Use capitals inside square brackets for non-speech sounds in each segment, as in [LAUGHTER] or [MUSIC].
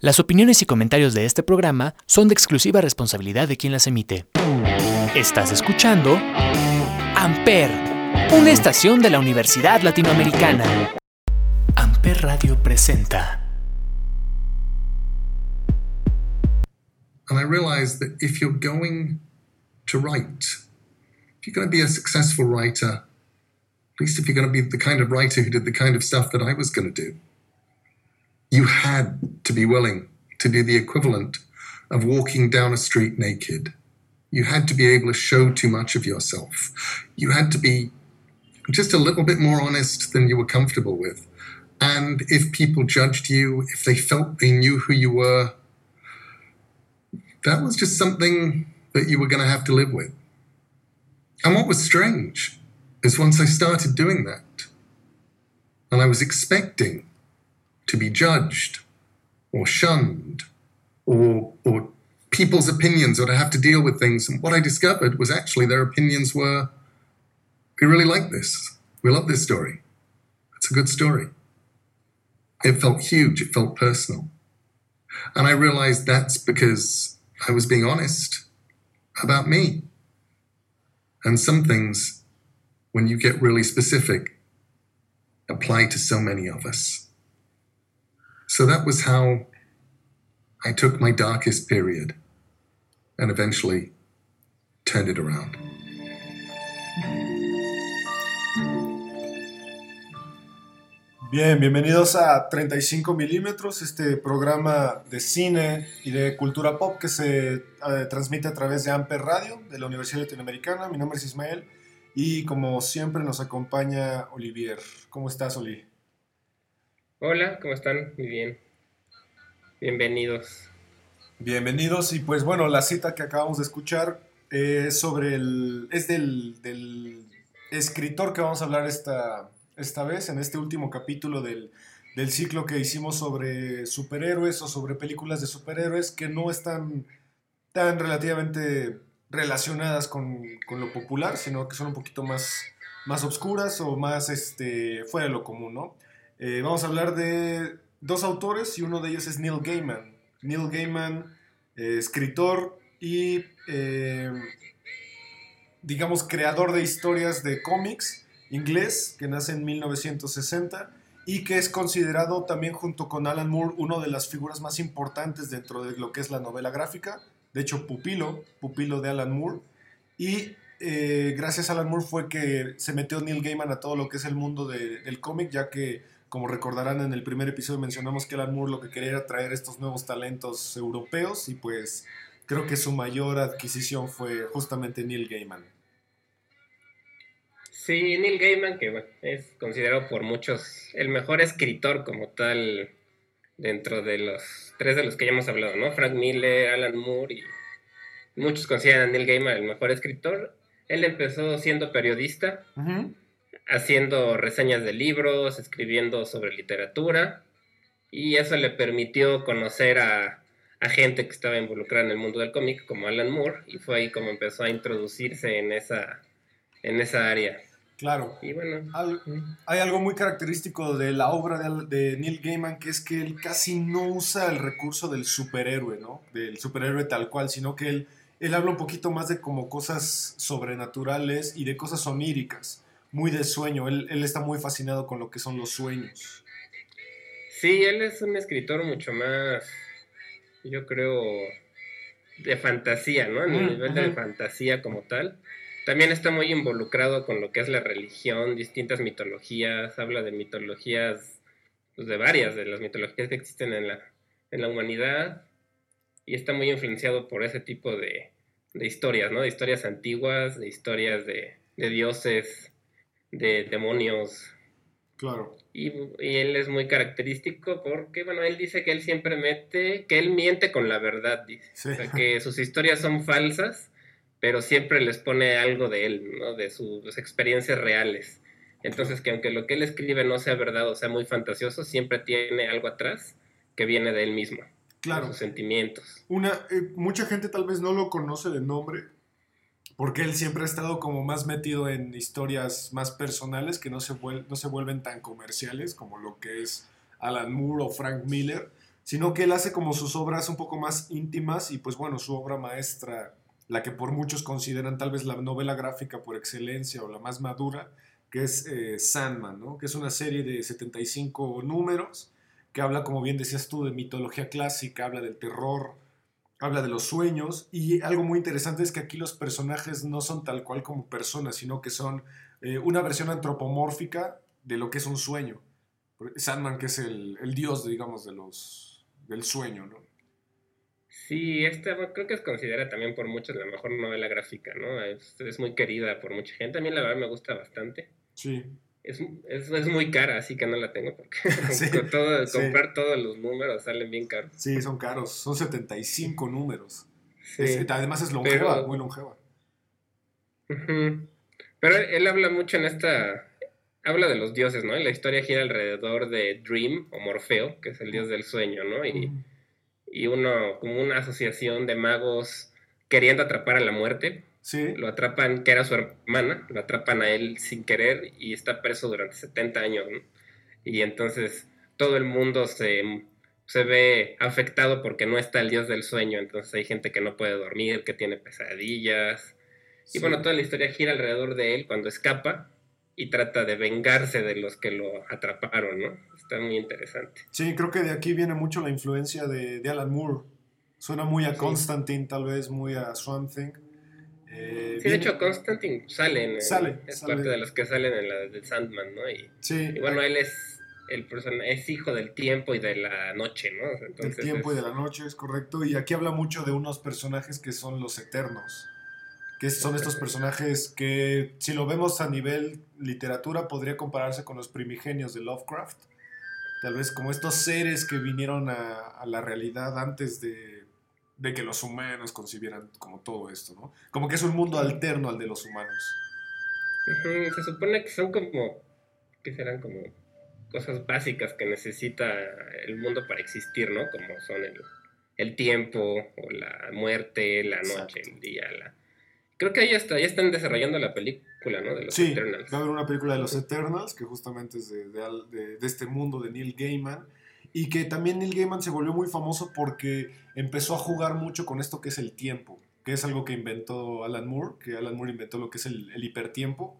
Las opiniones y comentarios de este programa son de exclusiva responsabilidad de quien las emite. Estás escuchando Amper, una estación de la Universidad Latinoamericana. Amper Radio presenta. And I realized that if you're going to write, if you're going to be a successful writer, at least if you're going to be the kind of writer who did the kind of stuff that I was going to do, you had to be willing to do the equivalent of walking down a street naked. You had to be able to show too much of yourself. You had to be just a little bit more honest than you were comfortable with. And if people judged you, if they felt they knew who you were, that was just something that you were going to have to live with. And what was strange is once I started doing that, and I was expecting to be judged or shunned or, or people's opinions or to have to deal with things. And what I discovered was actually their opinions were we really like this. We love this story. It's a good story. It felt huge, it felt personal. And I realized that's because I was being honest about me. And some things, when you get really specific, apply to so many of us. So that was how I took my darkest period and eventually turned it around. Bien, bienvenidos a 35 milímetros, este programa de cine y de cultura pop que se eh, transmite a través de Amper Radio de la Universidad Latinoamericana. Mi nombre es Ismael y como siempre nos acompaña Olivier. ¿Cómo estás, Oli? Hola, ¿cómo están? Muy bien. Bienvenidos. Bienvenidos y pues bueno, la cita que acabamos de escuchar es sobre el... es del, del escritor que vamos a hablar esta, esta vez, en este último capítulo del, del ciclo que hicimos sobre superhéroes o sobre películas de superhéroes que no están tan relativamente relacionadas con, con, lo popular, sino que son un poquito más, más obscuras o más este, fuera de lo común, ¿no? Eh, vamos a hablar de dos autores y uno de ellos es Neil Gaiman. Neil Gaiman, eh, escritor y, eh, digamos, creador de historias de cómics inglés, que nace en 1960 y que es considerado también junto con Alan Moore una de las figuras más importantes dentro de lo que es la novela gráfica. De hecho, pupilo, pupilo de Alan Moore. Y eh, gracias a Alan Moore fue que se metió Neil Gaiman a todo lo que es el mundo de, del cómic, ya que, como recordarán en el primer episodio, mencionamos que Alan Moore lo que quería era traer estos nuevos talentos europeos y pues creo que su mayor adquisición fue justamente Neil Gaiman. Sí, Neil Gaiman, que bueno, es considerado por muchos el mejor escritor como tal dentro de los tres de los que ya hemos hablado, ¿no? Frank Miller, Alan Moore y muchos consideran a Neil Gaiman el mejor escritor. Él empezó siendo periodista, uh -huh. Haciendo reseñas de libros, escribiendo sobre literatura y eso le permitió conocer a, a gente que estaba involucrada en el mundo del cómic como Alan Moore y fue ahí como empezó a introducirse en esa, en esa área. Claro. Y bueno. Al, hay algo muy característico de la obra de, de, Neil Gaiman que es que él casi no usa el recurso del superhéroe, ¿no? Del superhéroe tal cual, sino que él, él habla un poquito más de como cosas sobrenaturales y de cosas oníricas, muy de sueño. Él, él está muy fascinado con lo que son los sueños. Sí, él es un escritor mucho más, yo creo, de fantasía, ¿no? En el mm, nivel de fantasía como tal también está muy involucrado con lo que es la religión, distintas mitologías, habla de mitologías, pues de varias de las mitologías que existen en la, en la humanidad, y está muy influenciado por ese tipo de, de historias, ¿no? De historias antiguas, de historias de, de dioses, de demonios. Claro. Y, y, él es muy característico porque, bueno, él dice que él siempre mete, que él miente con la verdad, dice. Sí. O sea, que sus historias son falsas, pero siempre les pone algo de él, ¿no? De sus experiencias reales. Entonces, que aunque lo que él escribe no sea verdad o sea muy fantasioso, siempre tiene algo atrás que viene de él mismo. Claro. De sus sentimientos. Una, eh, mucha gente tal vez no lo conoce de nombre, porque él siempre ha estado como más metido en historias más personales que no se, no se vuelven tan comerciales como lo que es Alan Moore o Frank Miller sino que él hace como sus obras un poco más íntimas y pues bueno, su obra maestra, la que por muchos consideran tal vez la novela gráfica por excelencia o la más madura, que es eh, Sandman, ¿no? que es una serie de 75 números que habla, como bien decías tú, de mitología clásica, habla del terror, habla de los sueños y algo muy interesante es que aquí los personajes no son tal cual como personas, sino que son eh, una versión antropomórfica de lo que es un sueño. Sandman que es el, el dios, digamos, de los, del sueño, ¿no? Sí, esta creo que es considerada también por muchos la mejor novela gráfica, ¿no? Es, es, muy querida por mucha gente. A mí la verdad me gusta bastante. Sí. Es, es, es muy cara, así que no la tengo porque [LAUGHS] sí, todo, sí. comprar todos los números salen bien caros. Sí, son caros. Son 75 números. Sí. además es longeva, Pero, muy longeva. Uh -huh. Pero él habla mucho en esta habla de los dioses, ¿no? Y la historia gira alrededor de Dream o Morfeo, que es el dios del sueño, ¿no? Y, y uno, como una asociación de magos queriendo atrapar a la muerte. Sí. Lo atrapan, que era su hermana, lo atrapan a él sin querer y está preso durante 70 años, ¿no? Y entonces todo el mundo se, se ve afectado porque no está el dios del sueño, entonces hay gente que no puede dormir, que tiene pesadillas. Sí. Y bueno, toda la historia gira alrededor de él cuando escapa y trata de vengarse de los que lo atraparon, ¿no? Está muy interesante. Sí, creo que de aquí viene mucho la influencia de, de Alan Moore. Suena muy a sí. Constantine, tal vez, muy a Swamp Thing. Eh, sí, viene... de hecho, Constantine sale, en, sale es sale. parte de los que salen en la de Sandman, ¿no? Y, sí. y bueno, él es el persona, es hijo del tiempo y de la noche, ¿no? Entonces, del tiempo es... y de la noche, es correcto. Y aquí habla mucho de unos personajes que son los eternos que son estos personajes que si lo vemos a nivel literatura podría compararse con los primigenios de Lovecraft. Tal vez como estos seres que vinieron a, a la realidad antes de, de, que los humanos concibieran como todo esto, ¿no? Como que es un mundo alterno al de los humanos. Uh -huh. Se supone que son como, que serán como cosas básicas que necesita el mundo para existir, ¿no? Como son el, el tiempo, o la muerte, la noche, Exacto. el día, la Creo que ahí está, ya están desarrollando la película, ¿no? De los sí, Eternals. va a haber una película de los Eternals, que justamente es de, de, de, este mundo de Neil Gaiman. Y que también Neil Gaiman se volvió muy famoso porque empezó a jugar mucho con esto que es el tiempo, que es algo que inventó Alan Moore, que Alan Moore inventó lo que es el, hipertiempo,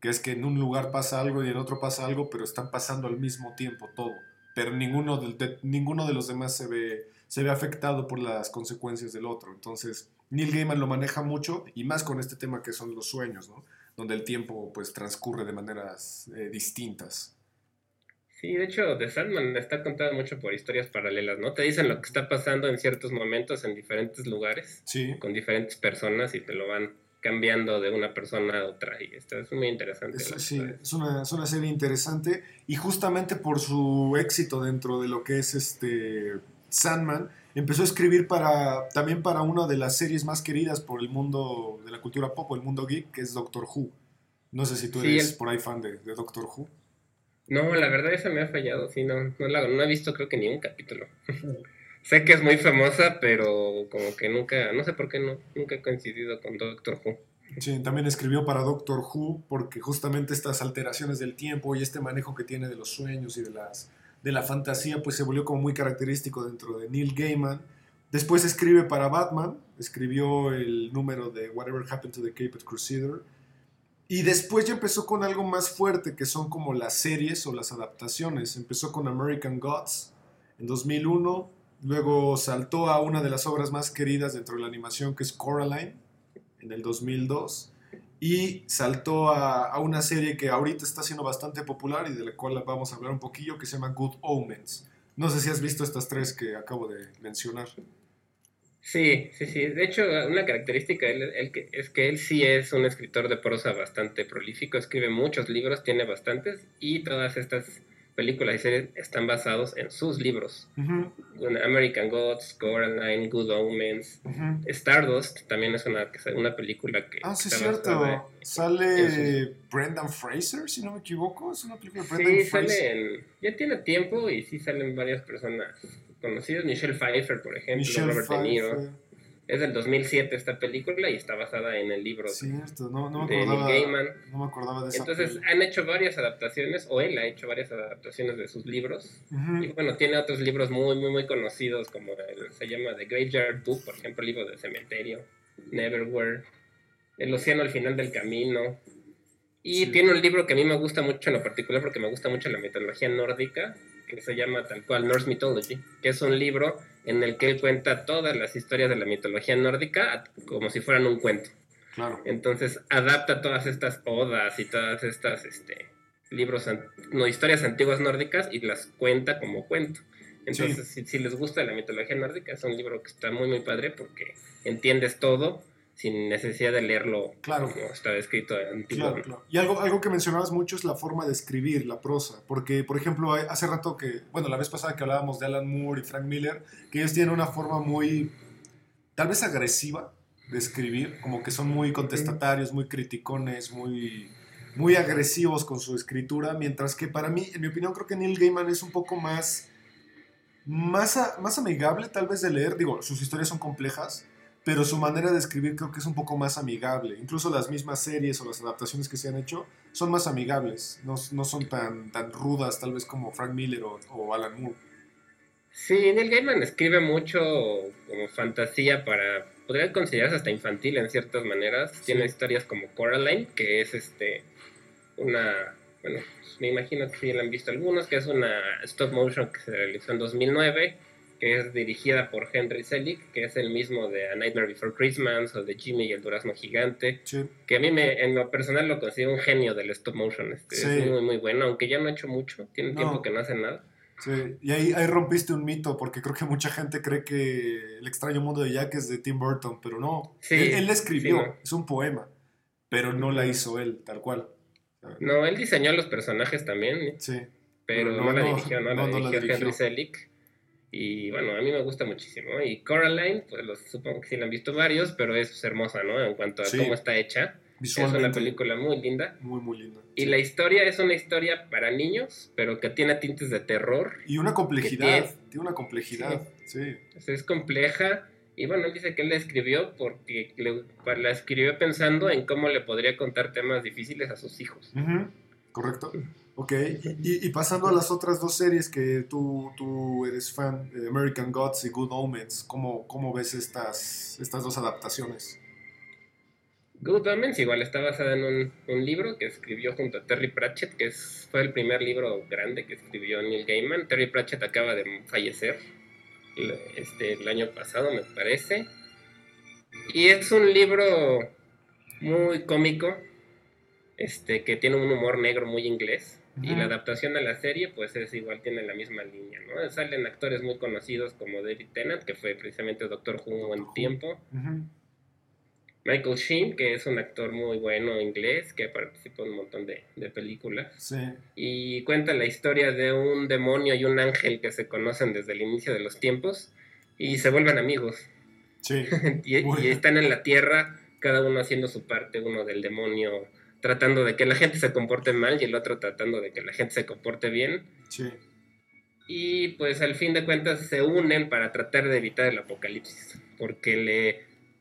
que es que en un lugar pasa algo y en otro pasa algo, pero están pasando al mismo tiempo todo. Pero ninguno de, de ninguno de los demás se ve, se ve afectado por las consecuencias del otro. Entonces, Neil Gaiman lo maneja mucho y más con este tema que son los sueños, ¿no? Donde el tiempo pues transcurre de maneras eh, distintas. Sí, de hecho, The Sandman está contada mucho por historias paralelas, ¿no? Te dicen lo que está pasando en ciertos momentos en diferentes lugares, sí. con diferentes personas y te lo van cambiando de una persona a otra y esto es muy interesante. Es, sí, es una, es una serie interesante y justamente por su éxito dentro de lo que es este Sandman, empezó a escribir para, también para una de las series más queridas por el mundo de la cultura pop, el mundo geek, que es Doctor Who. No sé si tú eres sí, el... por ahí fan de, de, Doctor Who. No, la verdad esa me ha fallado, sí, no, no, la, no he visto creo que ni un capítulo. [LAUGHS] sé que es muy famosa, pero como que nunca, no sé por qué no, nunca he coincidido con Doctor Who. Sí, también escribió para Doctor Who porque justamente estas alteraciones del tiempo y este manejo que tiene de los sueños y de las de la fantasía, pues se volvió como muy característico dentro de Neil Gaiman. Después escribe para Batman, escribió el número de Whatever Happened to the Caped Crusader. Y después ya empezó con algo más fuerte, que son como las series o las adaptaciones. Empezó con American Gods en 2001, luego saltó a una de las obras más queridas dentro de la animación, que es Coraline, en el 2002 y saltó a, una serie que ahorita está siendo bastante popular y de la cual vamos a hablar un poquillo, que se llama Good Omens. No sé si has visto estas tres que acabo de mencionar. Sí, sí, sí. De hecho, una característica de él, él, es que él sí es un escritor de prosa bastante prolífico, escribe muchos libros, tiene bastantes, y todas estas películas y series están basados en sus libros. Uh -huh. American Gods, Coraline, Good Omens, uh -huh. Stardust también es una, una película que... Ah, sí, es cierto. Sale sus... Brendan Fraser, si no me equivoco. Es una película de Brendan sí, Fraser. Sale en, ya tiene tiempo y sí salen varias personas conocidas. Michelle Pfeiffer, por ejemplo, Michelle Robert Pfeiffer. De Niro. Es del 2007 esta película y está basada en el libro Cierto, no, no me de acordaba, Neil Gaiman. no me acordaba de esa Entonces peli. han hecho varias adaptaciones, o él ha hecho varias adaptaciones de sus libros. Y bueno, tiene otros libros muy, muy, muy conocidos, como el- se llama The Graveyard Book, por ejemplo, el libro del cementerio, Neverwhere, El océano al final del camino. Y Sí. tiene un libro que a mí me gusta mucho en lo particular, porque me gusta mucho la mitología nórdica, que se llama tal cual Norse Mythology, que es un libro en el que él cuenta todas las historias de la mitología nórdica a- como si fueran un cuento. Claro. Entonces adapta todas estas odas y todas estas este, libros, no, historias antiguas nórdicas y las cuenta como cuento. Entonces, si, si les gusta la mitología nórdica, es un libro que está muy, muy padre porque entiendes todo sin necesidad de leerlo Claro. como está escrito antiguo. Claro, claro. Y algo, algo que mencionabas mucho es la forma de escribir, la prosa. Porque, por ejemplo, hace rato que, bueno, la vez pasada que hablábamos de Alan Moore y Frank Miller, que ellos tienen una forma muy, tal vez agresiva de escribir, como que son muy contestatarios, muy criticones, muy, muy agresivos con su escritura, mientras que para mí, en mi opinión, creo que Neil Gaiman es un poco más, más, a- más amigable tal vez de leer. Digo, sus historias son complejas, pero su manera de escribir creo que es un poco más amigable. Incluso las mismas series o las adaptaciones que se han hecho son más amigables, no, no son tan, tan rudas tal vez como Frank Miller o, o Alan Moore. Sí, Neil Gaiman escribe mucho como fantasía para, podría considerarse hasta infantil en ciertas maneras. Tiene historias como Coraline, que es este una, bueno, me imagino que sí la han visto algunos, que es una stop motion que se realizó en 2009, que es dirigida por Henry Selick, que es el mismo de A Nightmare Before Christmas o de Jimmy y el Durazno Gigante, Sí, que a mí me, en lo personal lo considero un genio del stop motion. Este, Sí. Es muy, muy bueno, aunque ya no ha hecho mucho, tiene No. tiempo que no hace nada. sí. Y ahí, ahí rompiste un mito, porque creo que mucha gente cree que El extraño mundo de Jack es de Tim Burton, pero no. Sí, él, él escribió, sí, no. es un poema, pero no la hizo él, tal cual. No, él diseñó los personajes también, Sí, pero no, no, la dirigió, no, la no la dirigió dirigió. Henry Selick. Y bueno, a mí me gusta muchísimo. Y Coraline, pues los, supongo que sí la han visto varios, pero es hermosa, ¿no? En cuanto a Sí. cómo está hecha. Es una película muy linda. Muy, muy linda. Y Sí. la historia es una historia para niños, pero que tiene tintes de terror. Y una complejidad, tiene- tiene una complejidad, sí. Sea, es compleja. Y bueno, él dice que él la escribió porque le- la escribió pensando en cómo le podría contar temas difíciles a sus hijos. Ujú, Correcto. Ok. Y, pasando a las otras dos series que tú, tú eres fan, eh, American Gods y Good Omens, ¿cómo, cómo ves estas, estas dos adaptaciones? Good Omens igual está basada en un, un libro que escribió junto a Terry Pratchett, que es, fue el primer libro grande que escribió Neil Gaiman. Terry Pratchett acaba de fallecer este, el año pasado, me parece. Y es un libro muy cómico, este, que tiene un humor negro muy inglés. Y la adaptación a la serie, pues es igual, tiene la misma línea, ¿no? Salen actores muy conocidos como David Tennant, que fue precisamente Doctor Who un buen tiempo. Michael Sheen, que es un actor muy bueno inglés, que participó en un montón de, de películas. Sí. Y cuenta la historia de un demonio y un ángel que se conocen desde el inicio de los tiempos y se vuelven amigos. Sí. [LAUGHS] y, y Bueno. están en la tierra, cada uno haciendo su parte, uno del demonio tratando de que la gente se comporte mal y el otro tratando de que la gente se comporte bien. Sí. Y pues al fin de cuentas se unen para tratar de evitar el apocalipsis, porque le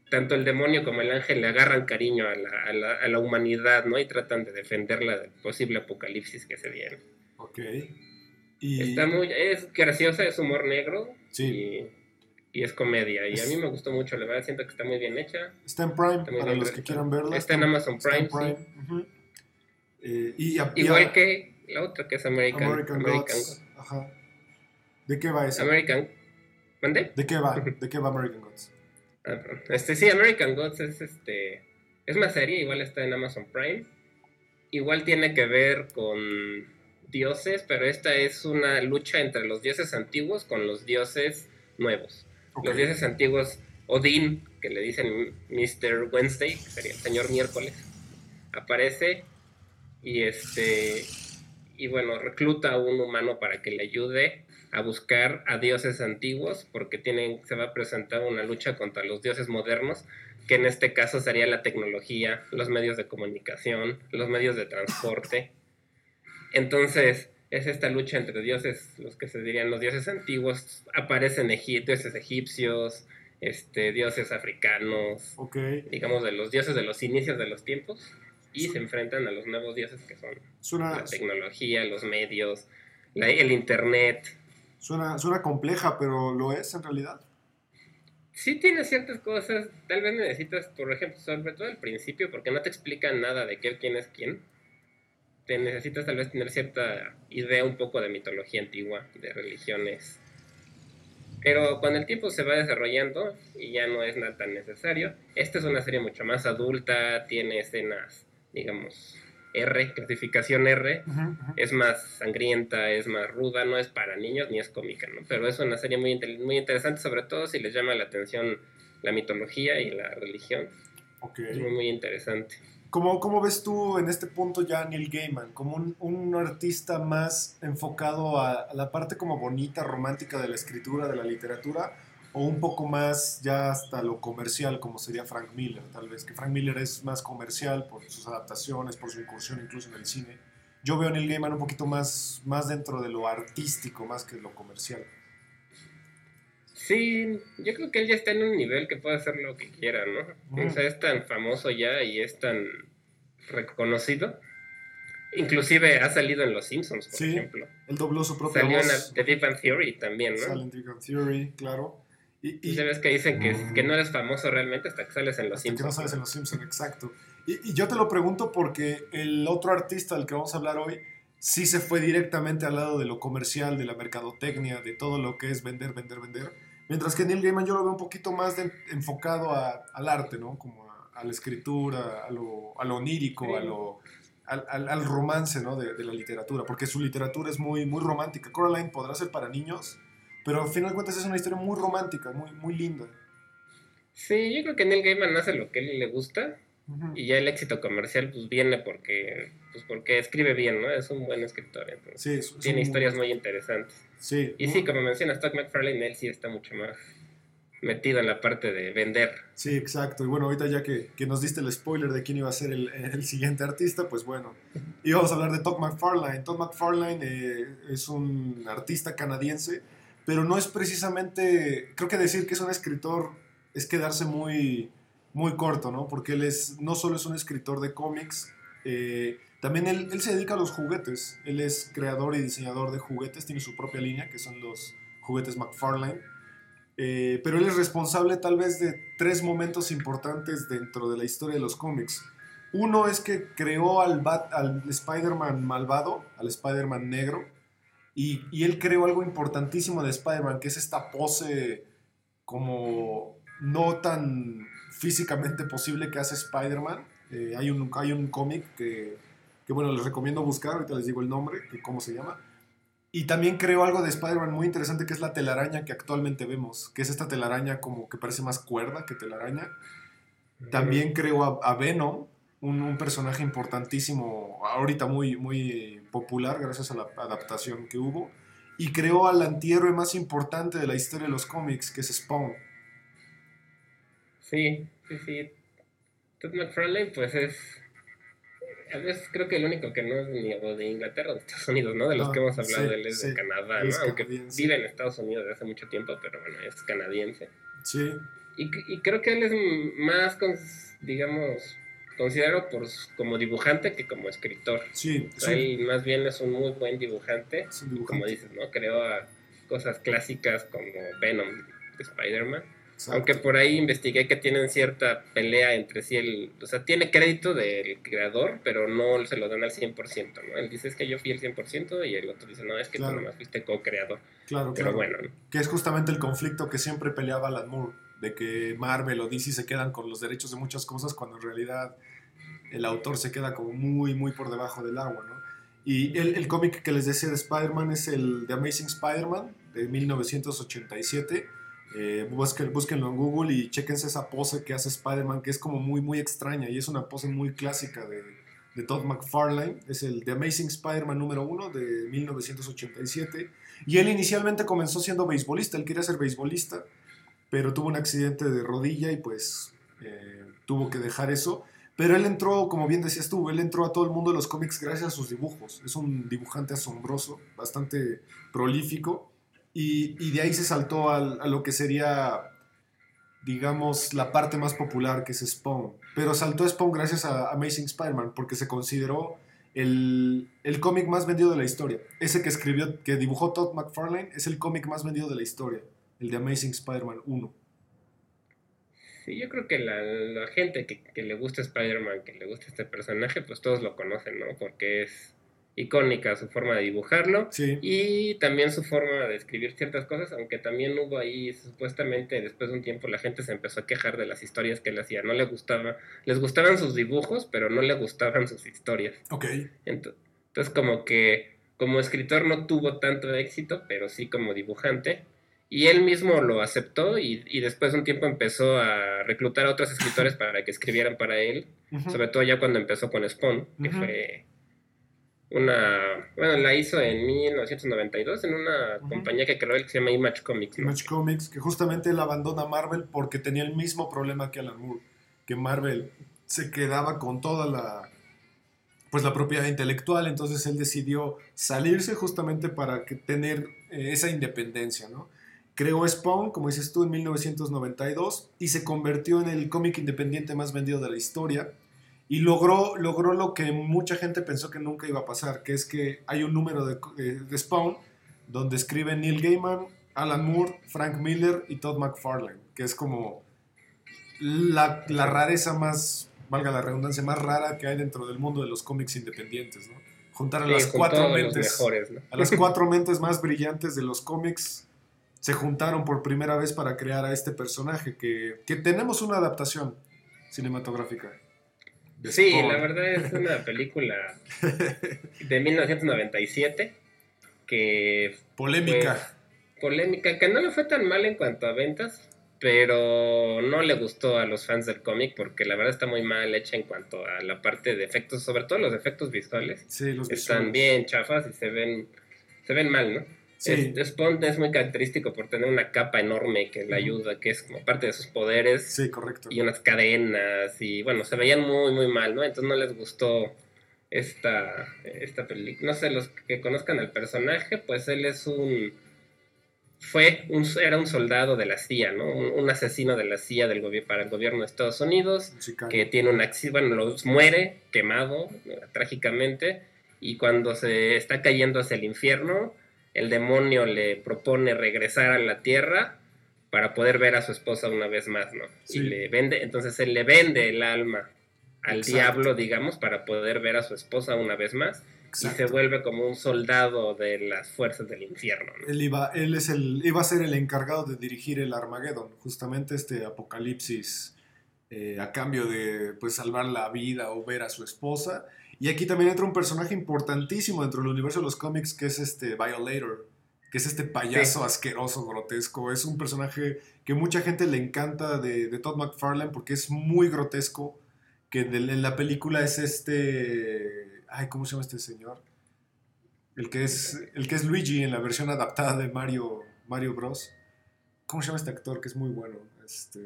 tanto el demonio como el ángel le agarran cariño a la, a la- a la humanidad, ¿no? Y tratan de defenderla del posible apocalipsis que se viene. Ok. Y, Está muy, es graciosa, es humor negro Sí. y, y es comedia. Y a mí me gustó mucho, la verdad siento que está muy bien hecha. Está en Prime, Está para los que quieran verla. Está en Amazon está en Prime, Ujú. Eh, y, a- y Igual a- que la otra que es American. American, American, Gods. Ajá. ¿De qué va eso? American. ¿Mande? ¿De qué va? [LAUGHS] ¿De qué va American Gods? Ah. Este, sí, American Gods es este. Es una serie, igual está en Amazon Prime. Igual tiene que ver con dioses, pero esta es una lucha entre los dioses antiguos con los dioses nuevos. Los dioses antiguos, Odín, que le dicen Mr. Wednesday, que sería el señor miércoles, aparece y este. Y bueno, recluta a un humano para que le ayude a buscar a dioses antiguos, porque tienen, se va a presentar una lucha contra los dioses modernos, que en este caso sería la tecnología, los medios de comunicación, los medios de transporte. Entonces, es esta lucha entre dioses, los que se dirían los dioses antiguos, aparecen egip- dioses egipcios, este, dioses africanos, digamos de los dioses de los inicios de los tiempos, y se enfrentan a los nuevos dioses que son Suena, la tecnología, los medios, la- el internet. suena, suena compleja, pero lo es en realidad. Sí tiene ciertas cosas, tal vez necesitas, por ejemplo, sobre todo al principio, porque no te explican nada de qué, quién es quién. Te necesitas tal vez tener cierta idea un poco de mitología antigua, de religiones. Pero con el tiempo se va desarrollando y ya no es nada tan necesario. Esta es una serie mucho más adulta, tiene escenas, digamos, R, clasificación R. Ujú, ujú. Es más sangrienta, es más ruda, no es para niños ni es cómica, ¿no? Pero es una serie muy, muy interesante, sobre todo si les llama la atención la mitología y la religión. Ok. Es muy, muy interesante. ¿Cómo, ¿Cómo ves tú en este punto ya a Neil Gaiman? ¿Como un, un artista más enfocado a, a la parte como bonita, romántica de la escritura, de la literatura? ¿O un poco más ya hasta lo comercial, como sería Frank Miller, tal vez? Que Frank Miller es más comercial por sus adaptaciones, por su incursión incluso en el cine. Yo veo a Neil Gaiman un poquito más, más dentro de lo artístico, más que lo comercial. Sí, yo creo que él ya está en un nivel que puede hacer lo que quiera, ¿no? Mm. O sea, es tan famoso ya y es tan reconocido. Inclusive ha salido en Los Simpsons, por Sí, ejemplo. Él dobló su propia Salió en. The Big Bang Theory también, ¿no? Sale en Big Bang Theory, claro. Y, Y sabes que dicen que, que no eres famoso realmente hasta que sales en Los Hasta que no Simpsons. sales en Los Simpsons, exacto. Y, y yo te lo pregunto porque el otro artista del que vamos a hablar hoy sí se fue directamente al lado de lo comercial, de la mercadotecnia, de todo lo que es vender, vender, vender. Mientras que Neil Gaiman yo lo veo un poquito más de- enfocado a- al arte, ¿no? Como a, a la escritura, a lo, a lo onírico, Sí. a lo, al, al- al romance, ¿no? De, de la literatura, porque su literatura es muy, muy romántica. Coraline podrá ser para niños, pero al final de cuentas es una historia muy romántica, muy, muy linda. Sí, yo creo que Neil Gaiman hace lo que a él le gusta Y ya el éxito comercial pues viene porque pues porque escribe bien, ¿no? Es un buen escritor, entonces Sí, es- tiene historias muy interesantes. Sí, Y sí, como mencionas, Todd McFarlane, él sí está mucho más metido en la parte de vender. Sí, exacto. Y bueno, ahorita ya que, que nos diste el spoiler de quién iba a ser el, [LAUGHS] el siguiente artista, pues bueno, íbamos a hablar de Todd McFarlane. Todd McFarlane eh, es un artista canadiense, pero no es precisamente, creo que decir que es un escritor es quedarse muy, muy corto, ¿no? Porque él es, no solo es un escritor de cómics, eh, también él, se dedica a los juguetes. Él es creador y diseñador de juguetes, tiene su propia línea, que son los juguetes McFarlane. Eh, pero él es responsable tal vez de tres momentos importantes dentro de la historia de los cómics. Uno es que creó al Spider-Man malvado, al Spider-Man negro, y, y él creó algo importantísimo de Spider-Man, que es esta pose como no tan físicamente posible que hace Spider-Man. Eh, hay un, hay un cómic que, que, bueno, les recomiendo buscar, ahorita les digo el nombre, que cómo se llama. Y también creó algo de Spider-Man muy interesante que es la telaraña que actualmente vemos, que es esta telaraña como que parece más cuerda que telaraña. También creó a, a Venom, un, un personaje importantísimo, ahorita muy, muy popular gracias a la adaptación que hubo. Y creó al antihéroe más importante de la historia de los cómics, que es Spawn. Sí, sí, sí. Todd McFarlane, pues es. A veces creo que el único que no es ni de Inglaterra o de Estados Unidos, ¿no? De los Ah, que hemos hablado, sí, él es sí, de Canadá, ¿no? Aunque vive en Estados Unidos desde hace mucho tiempo, pero bueno, es canadiense. Sí, Y, y creo que él es más, digamos, considero por, como dibujante que como escritor. sí, él más bien es un muy buen dibujante. Y como dibujante. dices, ¿no? Creó a cosas clásicas como Venom de Spider-Man. Exacto. Aunque por ahí investigué que tienen cierta pelea entre sí. El, o sea, tiene crédito del creador, pero no se lo dan al 100%, ¿no? Él dice es que yo fui el 100% y el otro dice, no, es que Claro. tú nomás fuiste co-creador. Claro, Pero claro. bueno, ¿no? Que es justamente el conflicto que siempre peleaba Alan Moore, de que Marvel o DC se quedan con los derechos de muchas cosas cuando en realidad el autor se queda como muy, muy por debajo del agua, ¿no? Y el, el cómic que les decía de Spider-Man es el The Amazing Spider-Man de 1987. Eh, búsquenlo en Google y chequense esa pose que hace Spider-Man, que es como muy, muy extraña y es una pose muy clásica de, Todd McFarlane. Es el The Amazing Spider-Man número uno de 1987. Y él inicialmente comenzó siendo beisbolista, él quería ser beisbolista, pero tuvo un accidente de rodilla y pues eh, tuvo que dejar eso. Pero él entró, como bien decías tú, él entró a todo el mundo de los cómics gracias a sus dibujos. Es un dibujante asombroso, bastante prolífico. Y, de ahí se saltó al- a lo que sería digamos, la parte más popular que es Spawn. Pero saltó Spawn gracias a Amazing Spider-Man porque se consideró el, el cómic más vendido de la historia. Ese que escribió, que dibujó Todd McFarlane, es el cómic más vendido de la historia, el de Amazing Spider-Man 1. Sí, yo creo que la, la gente que, que le gusta Spider-Man, que le gusta este personaje, pues todos lo conocen, ¿no? Porque es icónica su forma de dibujarlo Sí. y también su forma de escribir ciertas cosas, aunque también hubo ahí, supuestamente después de un tiempo la gente se empezó a quejar de las historias que él hacía, no le gustaba, les gustaban sus dibujos, pero no le gustaban sus historias. Ok. Ento- Entonces como que como escritor no tuvo tanto éxito, pero sí como dibujante. Y él mismo lo aceptó y, y después de un tiempo empezó a reclutar a otros escritores [LAUGHS] para que escribieran para él, sobre todo ya cuando empezó con Spawn, que fue una... Bueno, la hizo en 1992 en una compañía que creó él que se llama Image Comics. ¿no? Image Comics, que justamente él abandona Marvel porque tenía el mismo problema que Alan Moore, que Marvel se quedaba con toda la pues la propiedad intelectual, entonces él decidió salirse justamente para que tener eh, esa independencia, ¿no? Creó Spawn, como dices tú, en 1992 y se convirtió en el cómic independiente más vendido de la historia y logró, logró lo que mucha gente pensó que nunca iba a pasar, que es que hay un número de, de- de Spawn donde escriben Neil Gaiman, Alan Moore, Frank Miller y Todd McFarlane, que es como la, la rareza más, valga la redundancia, más rara que hay dentro del mundo de los cómics independientes, ¿no? Juntar a Sí, las cuatro mentes, mejores, ¿no? a las [LAUGHS] cuatro mentes más brillantes de los cómics se juntaron por primera vez para crear a este personaje que, que tenemos una adaptación cinematográfica. Sí, Spawn. la verdad es una [LAUGHS] película de 1997 que Polémica. polémica, que no le fue tan mal en cuanto a ventas, pero no le gustó a los fans del cómic porque la verdad está muy mal hecha en cuanto a la parte de efectos, sobre todo los efectos visuales. sí, los Están visuales. bien chafas y se ven, se ven mal, ¿no? Sí. Spawn es muy característico por tener una capa enorme que le ayuda, que es como parte de sus poderes Sí, correcto. y unas cadenas y bueno, se veían muy muy mal, ¿no? Entonces no les gustó esta, esta película. No sé, los que conozcan al personaje, pues él es un... Fue, un, era un soldado de la CIA, ¿no? Un, un asesino de la CIA del para el gobierno de Estados Unidos que tiene un accidente, bueno, los muere quemado eh, trágicamente y cuando se está cayendo hacia el infierno, el demonio le propone regresar a la tierra para poder ver a su esposa una vez más, ¿no? Sí. Y le vende, entonces él le vende el alma al Exacto. diablo, digamos, para poder ver a su esposa una vez más y se vuelve como un soldado de las fuerzas del infierno, ¿no? Él iba, él es el, iba a ser el encargado de dirigir el Armageddon, justamente este apocalipsis eh, a cambio de pues salvar la vida o ver a su esposa. Y aquí también entra un personaje importantísimo dentro del universo de los cómics que es este Violator, que es este payaso Sí. asqueroso, grotesco. Es un personaje que mucha gente le encanta de, de Todd McFarlane porque es muy grotesco, que en la película es este... Ay, ¿cómo se llama este señor? El que es, el que es Luigi en la versión adaptada de Mario, Mario Bros. ¿Cómo se llama este actor que es muy bueno? Este,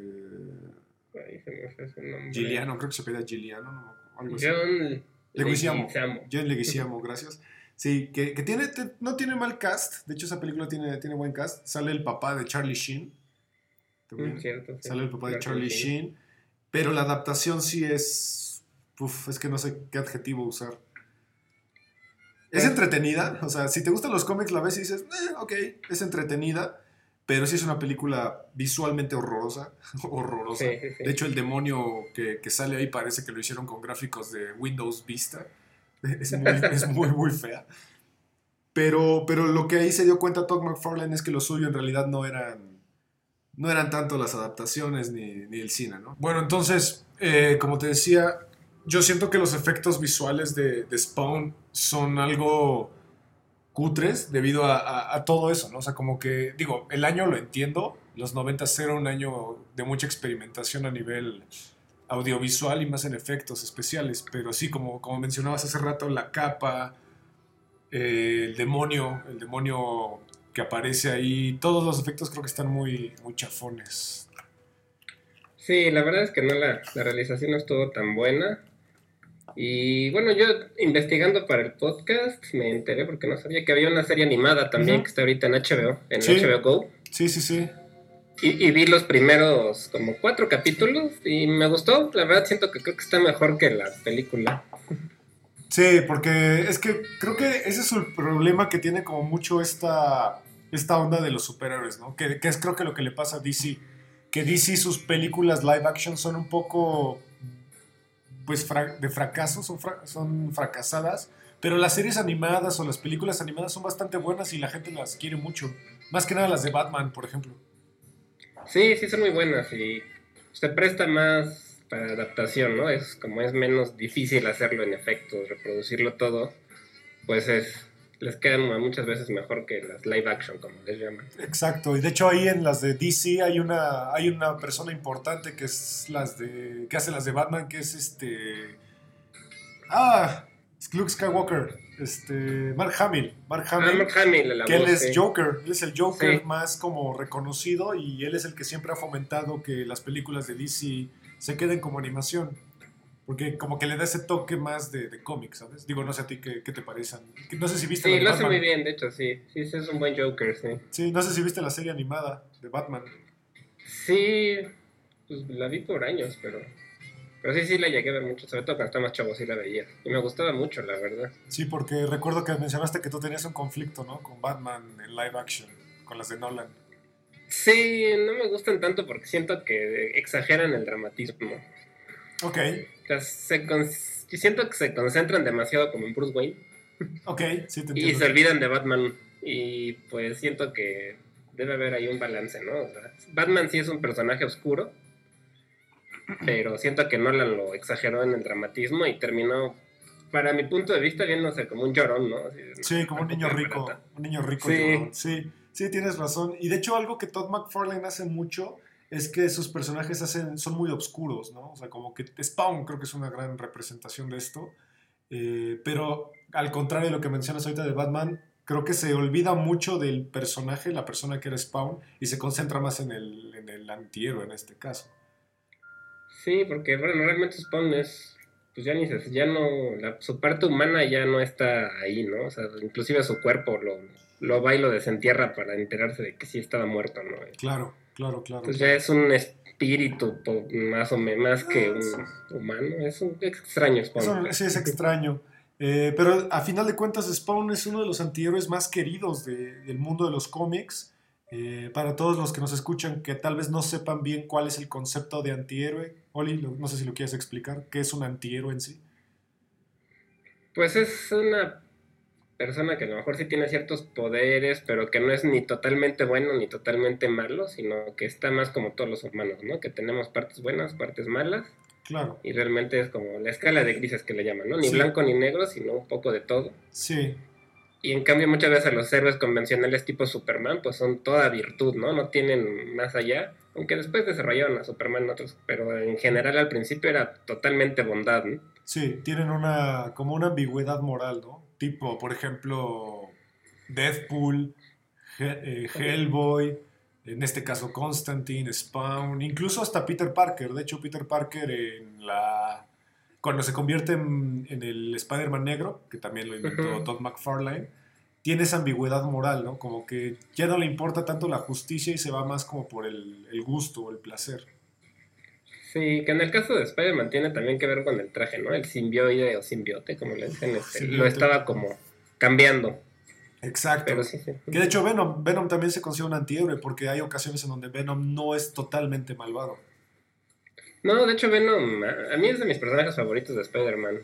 se me fue su nombre. Giliano, creo que se pide Giliano, ¿no? Algo así. John Leguizamo. John Leguizamo, gracias. Sí, que, que tiene, te- no tiene mal cast. De hecho, esa película tiene, tiene buen cast. Sale el papá de Charlie Sheen. También. Mm, cierto. Sale el papá de Charlie Charlie Sheen. Pero la adaptación sí es. Uf, es que no sé qué adjetivo usar. Es Ah. entretenida. O sea, si te gustan los cómics, la ves y dices, eh, ok, es entretenida. Pero sí es una película visualmente horrorosa. [LAUGHS] horrorosa. Sí, sí, sí. De hecho, el demonio que, que sale ahí parece que lo hicieron con gráficos de Windows Vista. [LAUGHS] Es muy, es muy, muy fea. Pero, pero lo que ahí se dio cuenta Todd McFarlane es que lo suyo en realidad no eran, no eran tanto las adaptaciones ni, ni el cine, ¿no? Bueno, entonces, eh, como te decía, yo siento que los efectos visuales de, de Spawn son algo cutres debido a, todo eso, ¿no? O sea, como que, digo, el año lo entiendo, los 90 era un año de mucha experimentación a nivel audiovisual y más en efectos especiales, pero sí, como, como mencionabas hace rato, la capa, eh, el demonio, el demonio que aparece ahí, todos los efectos creo que están muy, muy chafones. Sí, la verdad es que no la, la realización no estuvo tan buena. Y bueno, yo investigando para el podcast me enteré porque no sabía que había una serie animada también que está ahorita en HBO, en Sí. HBO Go. Sí, sí, sí. Y, vi los primeros como cuatro capítulos y me gustó. La verdad siento que creo que está mejor que la película. Sí, porque es que creo que ese es el problema que tiene como mucho esta, esta onda de los superhéroes, ¿no? Que, es creo que lo que le pasa a DC. Que DC sus películas live action son un poco pues de fracaso, son, son fracasadas. Pero las series animadas o las películas animadas son bastante buenas y la gente las quiere mucho. Más que nada las de Batman, por ejemplo. Sí, sí son muy buenas y se presta más para adaptación, ¿no? Es como es menos difícil hacerlo en efecto, reproducirlo todo, pues es les quedan muchas veces mejor que las live action, como les llaman. Exacto, y de hecho ahí en las de DC hay una, hay una persona importante que es las de. que hace las de Batman, que es este. Ah, Luke Skywalker, este, Mark Hamill. Mark ah, Hamill, que él es Joker, él es el Joker más como reconocido y él es el que siempre ha fomentado que las películas de DC se queden como animación. Porque como que le da ese toque más de, de cómic, ¿sabes? Digo, no sé a ti qué, te parecen. No sé si viste Sí, lo hace muy bien, de hecho, sí. Sí, es un buen Joker, sí. Sí, no sé si viste la serie animada de Batman. Sí, pues la vi por años, pero... Pero sí, sí la llegué a ver mucho, sobre todo cuando estaba más chavo, sí la veía. Y me gustaba mucho, la verdad. Sí, porque recuerdo que mencionaste que tú tenías un conflicto, ¿no? Con Batman en live action, con las de Nolan. Sí, no me gustan tanto porque siento que exageran el dramatismo. Ok. O sea, siento que se concentran demasiado como en Bruce Wayne. Ok, sí te [LAUGHS] entiendo. Y se olvidan de Batman. Y pues siento que debe haber ahí un balance, ¿no? O sea, Batman sí es un personaje oscuro pero siento que Nolan lo exageró en el dramatismo y terminó, para mi punto de vista, viéndose como un llorón, ¿no? sí, como un niño rico, un niño rico. Sí. sí, sí, tienes razón. Y de hecho algo que Todd McFarlane hace mucho es que sus personajes hacen, son muy oscuros, ¿no? O sea, como que Spawn creo que es una gran representación de esto. Eh, pero al contrario de lo que mencionas ahorita de Batman, creo que se olvida mucho del personaje, la persona que era Spawn, y se concentra más en el, en el antihéroe en este caso. Sí, porque bueno, realmente Spawn es, pues ya ni se, ya no, su parte humana ya no está ahí, ¿no? O sea, inclusive su cuerpo lo, lo va y lo desentierra para enterarse de que sí estaba muerto, ¿no? Claro, claro, claro. Entonces ya es un espíritu más o menos, más que un humano, es un extraño Spawn. sí, es extraño. Eh, pero a final de cuentas, Spawn es uno de los antihéroes más queridos del mundo de los cómics. Eh, para todos los que nos escuchan que tal vez no sepan bien cuál es el concepto de antihéroe, Oli, no sé si lo quieres explicar, ¿qué es un antihéroe en sí? Pues es una persona que a lo mejor sí tiene ciertos poderes, pero que no es ni totalmente bueno ni totalmente malo, sino que está más como todos los humanos, ¿no? Que tenemos partes buenas, partes malas. Claro. Y realmente es como la escala de grises que le llaman, ¿no? Ni blanco ni negro, sino un poco de todo. Sí. Y en cambio muchas veces los héroes convencionales tipo Superman pues son toda virtud, ¿no? No tienen más allá, aunque después desarrollaron a Superman otros, pero en general al principio era totalmente bondad, ¿no? Sí, tienen una como una ambigüedad moral, ¿no? Tipo, por ejemplo, Deathpool, eh, Hellboy, en este caso Constantine, Spawn, incluso hasta Peter Parker. De hecho, Peter Parker en la cuando se convierte en, el Spider-Man negro, que también lo inventó Todd McFarlane, tiene esa ambigüedad moral, ¿no? Como que ya no le importa tanto la justicia y se va más como por el, gusto o el placer. Sí, que en el caso de Spider-Man tiene también que ver con el traje, ¿no? El simbioide o simbiote, como le dicen, este, lo estaba como cambiando. Exacto. Que de hecho Venom, Venom también se considera un antihéroe porque hay ocasiones en donde Venom no es totalmente malvado. No, de hecho Venom, a mí es de mis personajes favoritos de Spider-Man.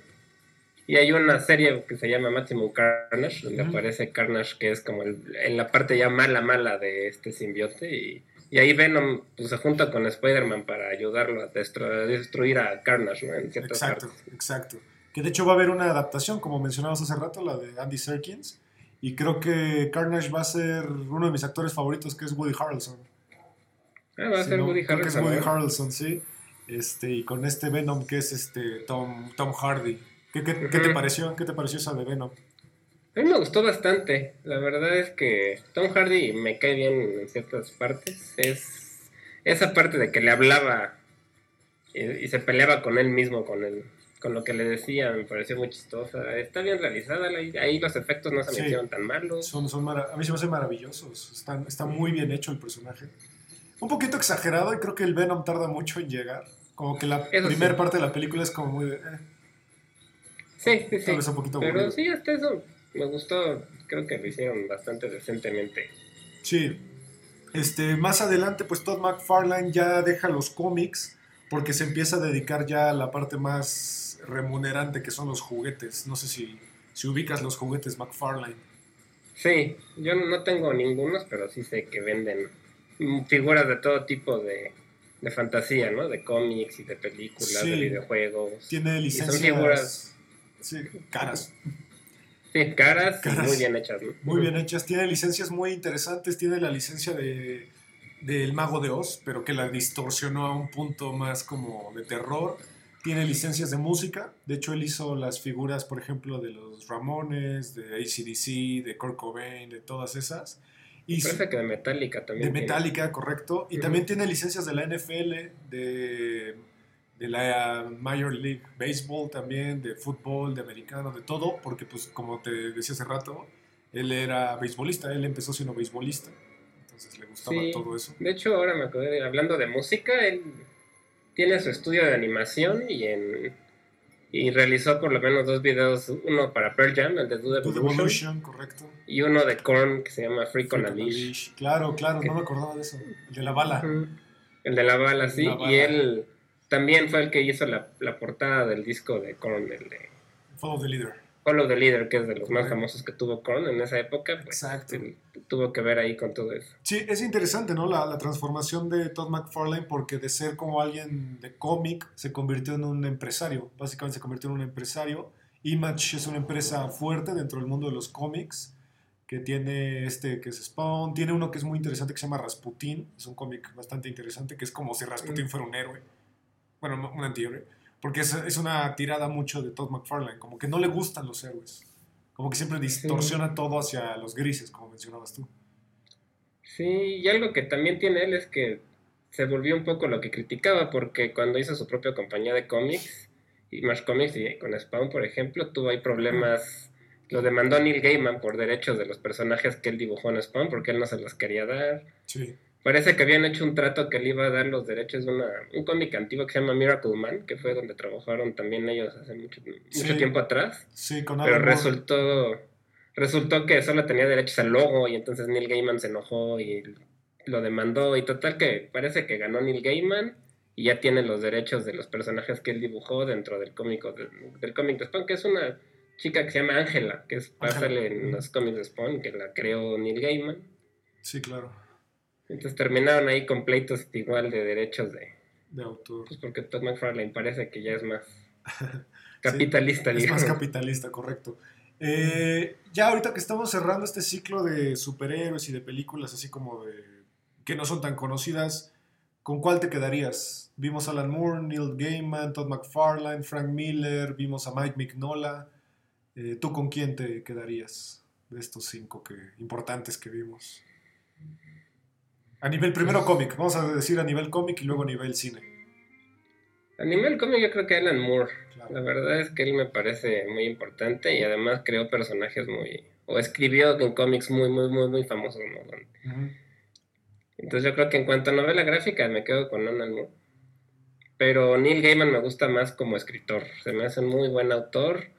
Y hay una serie que se llama Maximum Carnage, donde aparece Carnage, que es como en la parte ya mala, mala de este simbiote. Y, ahí Venom pues, se junta con Spider-Man para ayudarlo a, destruir a Carnage, ¿no? En exacto, exacto. Que de hecho va a haber una adaptación, como mencionabas hace rato, la de Andy Serkins. Y creo que Carnage va a ser uno de mis actores favoritos, que es Woody Harrelson. Ah, va a ser Woody Harrelson. que es Woody Harrelson, sí. Este, y con este Venom que es este Tom, Tom Hardy. ¿Qué, qué, te pareció? ¿Qué te pareció esa de Venom? A mí me gustó bastante. La verdad es que Tom Hardy me cae bien en ciertas partes. Es esa parte de que le hablaba y, se peleaba con él mismo, con él, con lo que le decía, me pareció muy chistosa. Está bien realizada, ahí los efectos no se me hicieron tan malos. Son, son a mí se me hacen maravillosos. está muy bien hecho el personaje. un poquito exagerado y creo que el Venom tarda mucho en llegar. Como que la primera sí. parte de la película es como muy... de, eh, Sí, sí, sí. Tal vez un poquito Pero aburrido. sí, hasta eso me gustó. Creo que lo hicieron bastante decentemente. Sí. Este, más adelante, pues Todd McFarlane ya deja los cómics porque se empieza a dedicar ya a la parte más remunerante que son los juguetes. No sé si, si ubicas los juguetes McFarlane. Sí, yo no tengo ningunos, pero sí sé que venden figuras de todo tipo de, de fantasía, ¿no? De cómics y de películas, Sí. de videojuegos. Tiene Y licencias... son figuras, Sí, caras. Sí, [LAUGHS] caras, muy bien hechas, ¿no? Muy bien hechas. Tiene licencias muy interesantes. Tiene la licencia de del Mago de Oz, pero que la distorsionó a un punto más como de terror. Tiene licencias de música. De hecho, él hizo las figuras, por ejemplo, de los Ramones, de ACDC, de Kurt Cobain, de todas esas. Y Parece que de Metallica también. de tiene. Metallica, correcto. Y también tiene licencias de la NFL, de, de la Major League Baseball también, de fútbol, de americano, de todo, porque pues como te decía hace rato, él era beisbolista, él empezó siendo beisbolista, entonces le gustaba Sí. todo eso. De hecho, ahora me acordé, hablando de música, él tiene su estudio de animación y en y realizó por lo menos dos videos, uno para Pearl Jam, el de Do the correcto. y uno de Korn que se llama on a Leash. Leash. Claro, claro, Que- no me acordaba de eso. El de la bala. El de la bala, sí. La bala. Y él también fue el que hizo la, la portada del disco de Korn, el de Follow the Leader. Follow the Leader, que es de los más famosos que tuvo Korn en esa época. Pues, Exacto. tuvo que ver ahí con todo eso. Sí, es interesante, ¿no? La, la transformación de Todd McFarlane porque de ser como alguien de cómic se convirtió en un empresario. Básicamente se convirtió en un empresario. Image es una empresa fuerte dentro del mundo de los cómics que tiene este que es Spawn. Tiene uno que es muy interesante que se llama Rasputin. Es un cómic bastante interesante que es como si Rasputin Mm. fuera un héroe. Bueno, no, un antihéroe. Porque es, es una tirada mucho de Todd McFarlane. Como que no le gustan los héroes. Como que siempre distorsiona todo hacia los grises, como mencionabas tú. Sí, y algo que también tiene él es que se volvió un poco lo que criticaba, porque cuando hizo su propia compañía de cómics, Image Comics y con Spawn, por ejemplo, tuvo ahí problemas. Lo demandó Neil Gaiman por derechos de los personajes que él dibujó en Spawn, porque él no se los quería dar. Sí. Parece que habían hecho un trato que le iba a dar los derechos de una, un cómic antiguo que se llama Miracle Man, que fue donde trabajaron también ellos hace mucho, tiempo atrás. Sí, con Pero resultó, resultó que solo tenía derechos al logo y entonces Neil Gaiman se enojó y lo demandó y total que parece que ganó Neil Gaiman y ya tiene los derechos de los personajes que él dibujó dentro del cómic de, del cómic de Spawn, que es una chica que se llama Ángela, que es Ángela. sale en los cómics de Spawn, que la creó Neil Gaiman. Sí, claro, Entonces terminaron ahí con pleitos igual de derechos de... de autor. Pues porque Todd McFarlane parece que ya es más [LAUGHS] capitalista, Es digamos. más capitalista, correcto. Eh, ya ahorita que estamos cerrando este ciclo de superhéroes y de películas así como de que no son tan conocidas, ¿con cuál te quedarías? Vimos a Alan Moore, Neil Gaiman, Todd McFarlane, Frank Miller, vimos a Mike Mignola. Eh, ¿Tú con quién te quedarías de estos cinco que, importantes que vimos? A nivel primero cómic, vamos a decir a nivel cómic y luego a nivel cine. A nivel cómic yo creo que Alan Moore. Claro. La verdad es que él me parece muy importante y además creó personajes muy... o escribió en cómics muy, muy, muy, muy famosos. ¿no? Entonces yo creo que en cuanto a novela gráfica me quedo con Alan Moore. Pero Neil Gaiman me gusta más como escritor. Se me hace un muy buen autor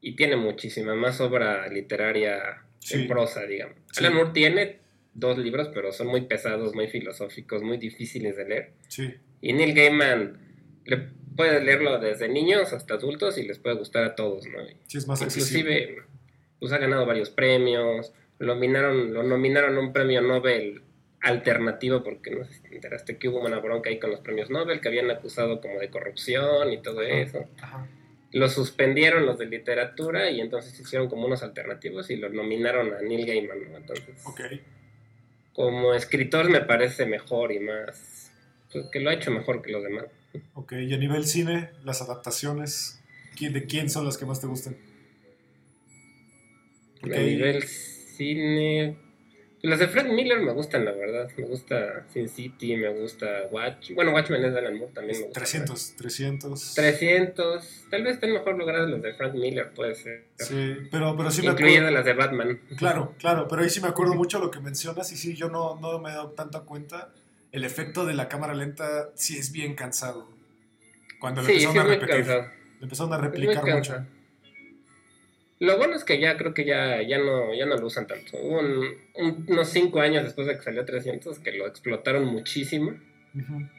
y tiene muchísima más obra literaria Sí. en prosa, digamos. Sí. Alan Moore tiene dos libros, pero son muy pesados, muy filosóficos, muy difíciles de leer. Sí, Y Neil Gaiman le puede leerlo desde niños hasta adultos y les puede gustar a todos, ¿no? sí es más accesible. Inclusive pues ha ganado varios premios, lo nominaron, lo nominaron a un premio Nobel alternativo porque no sé si te enteraste que hubo una bronca ahí con los premios Nobel que habían acusado como de corrupción y todo eso. Ajá. Lo suspendieron los de literatura y entonces hicieron como unos alternativos y lo nominaron a Neil Gaiman, ¿no? Entonces. Como escritor me parece mejor y más pues, que lo ha hecho mejor que los demás. Ok, y a nivel cine, las adaptaciones, ¿quién- ¿de quién son las que más te gustan? A nivel cine. Las de Frank Miller me gustan, la verdad. Me gusta Sin City, me gusta Watch. Bueno, Watchmen es de Alan Moore también me gusta. 300, 300. 300. Tal vez estén mejor logradas las de Frank Miller, puede ser. Sí, pero, pero sí me acuerdo. las de Batman. Claro, claro, pero ahí sí me acuerdo mucho lo que mencionas y sí, yo no, no me he dado tanta cuenta. el efecto de la cámara lenta sí es bien cansado. Cuando lo Sí, empezaron a repetir. cansado. lo empezaron a replicar mucho. Lo bueno es que ya creo que ya, ya, no, ya no lo usan tanto. Hubo un- un- unos 5 años después de que salió 300 que lo explotaron muchísimo,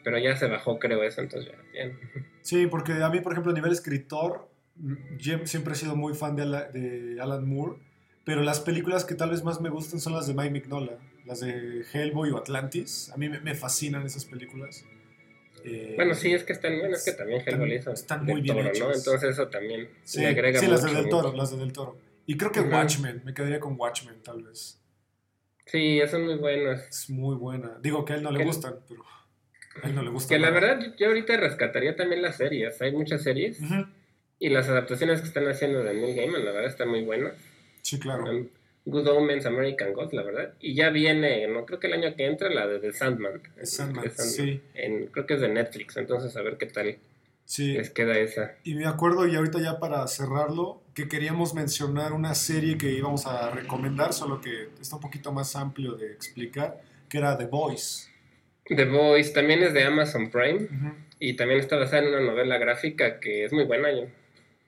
pero ya se bajó creo eso, entonces ya, bien. [LAUGHS] Sí, porque a mí, por ejemplo, a nivel escritor, yo siempre he sido muy fan de, Ala- de Alan Moore, pero las películas que tal vez más me gustan son las de Mike Mignola, las de Hellboy o Atlantis. A mí me, me fascinan esas películas. Eh, Bueno, sí, es que están, bueno, es que también Hellboy hizo están muy bien Toro, ¿no? Entonces eso también Sí, le agrega sí, las de Del Toro, mucho. las de Del Toro. Y creo que. Watchmen, me quedaría con Watchmen tal vez. Sí, son muy buenas. Es muy buena. Digo que a él no le Que- gustan, pero a él no le gustan. Que la verdad, yo- ahorita rescataría también las series. Hay muchas series y las adaptaciones que están haciendo de Neil Gaiman, la verdad, están muy buenas. Sí, claro. Good Omens, American Gods, la verdad. Y ya viene, no creo que el año que entra, la de The Sandman. Sandman, De sí. En- creo que es de Netflix, entonces a ver qué tal Sí. les queda esa. Y me acuerdo, y ahorita ya para cerrarlo, que queríamos mencionar una serie que íbamos a recomendar, solo que está un poquito más amplio de explicar, que era The Voice. The Voice también es de Amazon Prime y también está basada en una novela gráfica que es muy buena. yo-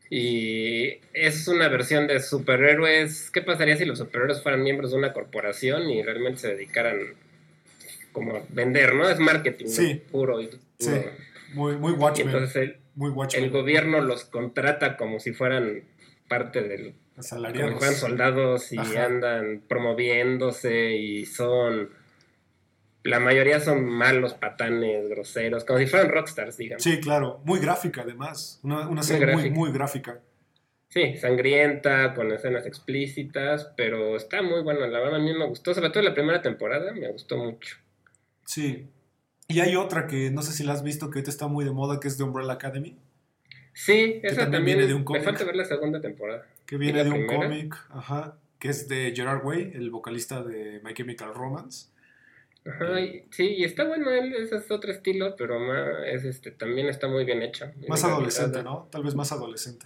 Y es una versión de superhéroes. ¿Qué pasaría si los superhéroes fueran miembros de una corporación y realmente se dedicaran como a vender, ¿no? Es marketing Sí. ¿no? puro y Sí. Muy, muy Watchmen. entonces el, muy el gobierno los contrata como si fueran parte del como si fueran soldados y Ajá. andan promoviéndose y son la mayoría son malos patanes groseros como si fueran rockstars digamos Sí, claro. Muy gráfica, además. Una, una serie muy, gráfica. muy gráfica. sí sangrienta con escenas explícitas pero está muy buena la verdad a mí me gustó sobre todo la primera temporada me gustó mucho Sí. Y hay otra que no sé si la has visto, que ahorita está muy de moda, que es The Umbrella Academy, sí esa también también, viene de un me cómic. falta ver la segunda temporada que ¿Y viene de un cómic, ajá, que es de Gerard Way, el vocalista de My Chemical Romance. Ajá, y- sí, y está bueno, él ese es otro estilo, pero más, es este, también está muy bien hecha. muy Más adolescente. ¿no? Tal vez más adolescente.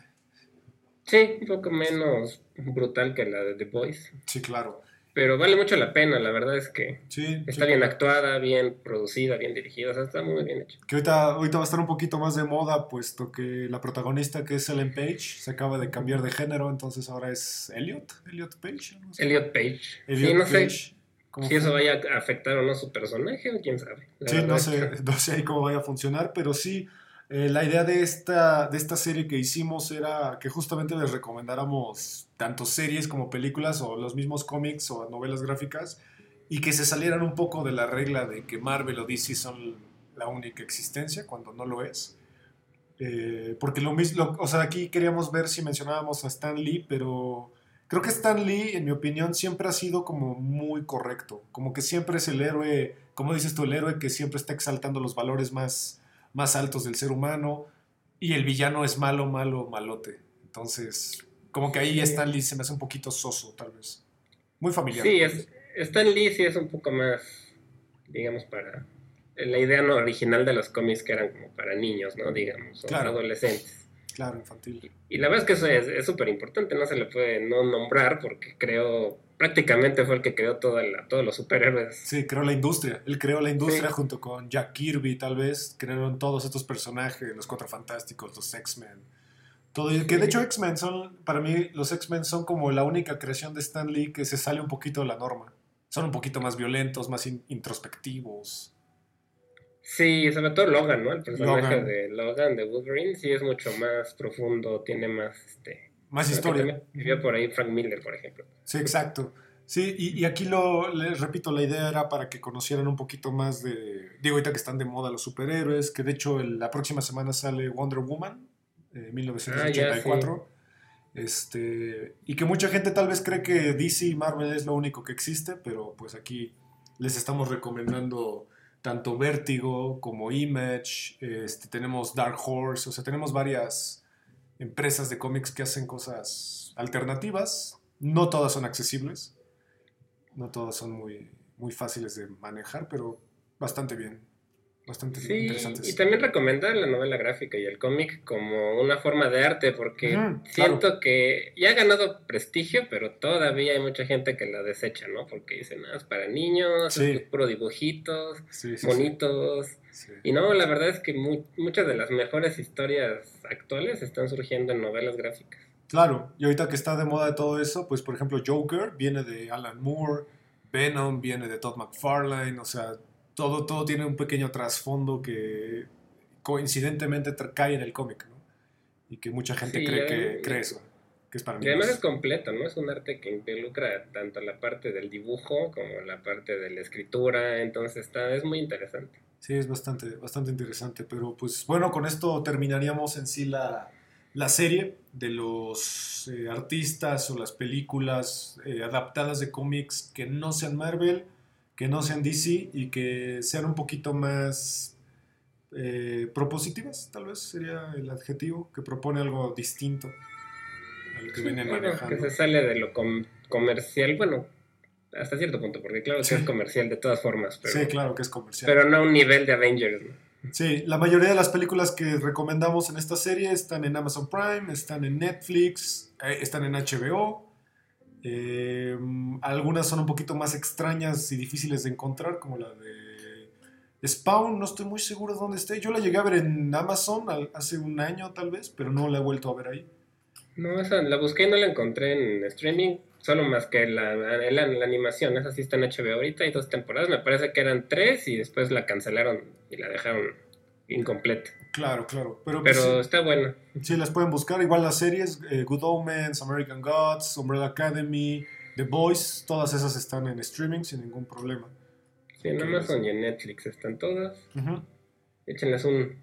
Sí, un poco menos brutal que la de The Boys. Sí, claro. Pero vale mucho la pena, la verdad es que Sí, está sí, bien claro. actuada, bien producida, bien dirigida, o sea, está muy bien hecha. Que ahorita, ahorita va a estar un poquito más de moda, puesto que la protagonista, que es Ellen Page, se acaba de cambiar de género, entonces ahora es Elliot. Elliot Page. Elliot Page. Elliot sí, no Page. sé ¿Cómo si eso vaya a afectar o no su personaje, o quién sabe. La Sí, no sé, que- [LAUGHS] no sé ahí cómo vaya a funcionar, pero sí, eh, la idea de esta, de esta serie que hicimos era que justamente les recomendáramos tanto series como películas o los mismos cómics o novelas gráficas y que se salieran un poco de la regla de que Marvel o DC son la única existencia cuando no lo es. Eh, porque lo mismo, o sea, aquí queríamos ver si mencionábamos a Stan Lee, pero creo que Stan Lee, en mi opinión, siempre ha sido como muy correcto. Como que siempre es el héroe, como dices tú, el héroe que siempre está exaltando los valores más, más altos del ser humano. Y el villano es malo, malo, malote. Entonces, como que ahí Stan Lee se me hace un poquito soso, tal vez. Muy familiar. Sí, es, Stan Lee sí es un poco más, digamos, para la idea no original de los cómics que eran como para niños, ¿no? Digamos, o Claro. adolescentes. Claro, infantil. Y la verdad es que eso es es súper importante, no se le puede no nombrar porque creo, prácticamente fue el que creó toda la, todos los superhéroes. Sí, creó la industria. Él creó la industria Sí. junto con Jack Kirby, tal vez. Crearon todos estos personajes, los Cuatro Fantásticos, los X-Men. Todo, que de hecho X-Men son, para mí, los X-Men son como la única creación de Stan Lee que se sale un poquito de la norma. Son un poquito más violentos, más in- introspectivos. Sí, sobre todo Logan, ¿no? El personaje Logan. de Logan, de Wolverine, sí es mucho más profundo, tiene más, este... Más historia. Vivió por ahí Frank Miller, por ejemplo. Sí, exacto. Sí, y, y aquí lo, les repito, la idea era para que conocieran un poquito más de, digo, ahorita que están de moda los superhéroes, que de hecho el- la próxima semana sale Wonder Woman, eh, 1984. Este, y que mucha gente tal vez cree que DC y Marvel es lo único que existe, pero pues aquí les estamos recomendando tanto Vértigo como Image, este, tenemos Dark Horse, o sea, tenemos varias empresas de cómics que hacen cosas alternativas. No todas son accesibles, no todas son muy, muy fáciles de manejar, pero bastante bien. Bastante Sí, interesantes. y también recomendar la novela gráfica y el cómic como una forma de arte, porque siento que ya ha ganado prestigio, pero todavía hay mucha gente que la desecha, ¿no? Porque dicen, ah, es para niños, Sí. es puro dibujitos, Sí, bonitos. Y no, la verdad es que mu- muchas de las mejores historias actuales están surgiendo en novelas gráficas. Claro, y ahorita que está de moda todo eso, pues por ejemplo Joker viene de Alan Moore, Venom viene de Todd McFarlane, o sea, todo, todo tiene un pequeño trasfondo que coincidentemente cae en el cómic, ¿no? Y que mucha gente Sí, cree, que, cree eso, que es para Y además es completo, ¿no? Es un arte que involucra tanto la parte del dibujo como la parte de la escritura, entonces está, es muy interesante. Sí, es bastante, bastante interesante, pero pues bueno, con esto terminaríamos en sí la, la serie de los eh, artistas o las películas eh, adaptadas de cómics que no sean Marvel, que no sean DC y que sean un poquito más eh, propositivas, tal vez sería el adjetivo, que propone algo distinto a lo que vienen Bueno, que manejando. se sale de lo com- comercial, bueno, hasta cierto punto, porque claro que Sí. es comercial de todas formas, pero, Sí, claro que es comercial. pero no a un nivel de Avengers. ¿no? Sí, la mayoría de las películas que recomendamos en esta serie están en Amazon Prime, están en Netflix, eh, están en HBO. Eh, algunas son un poquito más extrañas y difíciles de encontrar, como la de Spawn. No estoy muy seguro de dónde esté. Yo la llegué a ver en Amazon hace un año, tal vez, pero no la he vuelto a ver ahí. No, esa la busqué y no la encontré en streaming, solo más que la, la, la animación, esa sí está en HBO ahorita, hay dos temporadas, me parece que eran tres y después la cancelaron y la dejaron incompleta. Claro, claro. Pero, Pero está buena. sí, las pueden buscar. Igual las series: eh, Good Omens, American Gods, Umbrella Academy, The Boys, todas esas están en streaming sin ningún problema. Sí, en Amazon y en Netflix están todas. Ujú. Échenles un,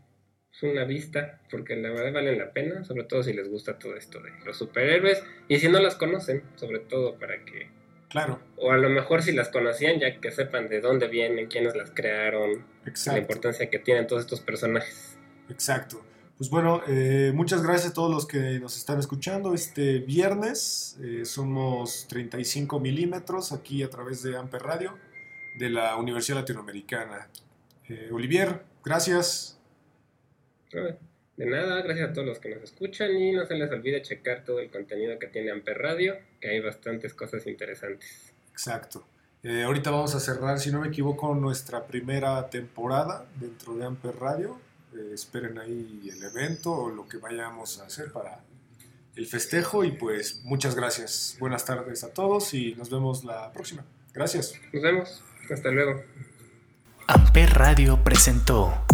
una vista, porque la verdad valen la pena, sobre todo si les gusta todo esto de los superhéroes, y si no las conocen, sobre todo para que, Claro, o a lo mejor si las conocían, ya que sepan de dónde vienen, quiénes las crearon, la exacto. importancia que tienen todos estos personajes. Exacto. Pues bueno, eh, muchas gracias a todos los que nos están escuchando este viernes. Eh, somos 35 milímetros aquí a través de Amper Radio de la Universidad Latinoamericana. Eh, Olivier, gracias. ¿no? De nada, gracias a todos los que nos escuchan y no se les olvide checar todo el contenido que tiene Amper Radio, que hay bastantes cosas interesantes. Exacto. Eh, ahorita vamos a cerrar, si no me equivoco, nuestra primera temporada dentro de Amper Radio. Eh, esperen ahí el evento o lo que vayamos a hacer para el festejo y pues muchas gracias. Buenas tardes a todos y nos vemos la próxima. Gracias. Nos vemos, hasta luego. Amper Radio presentó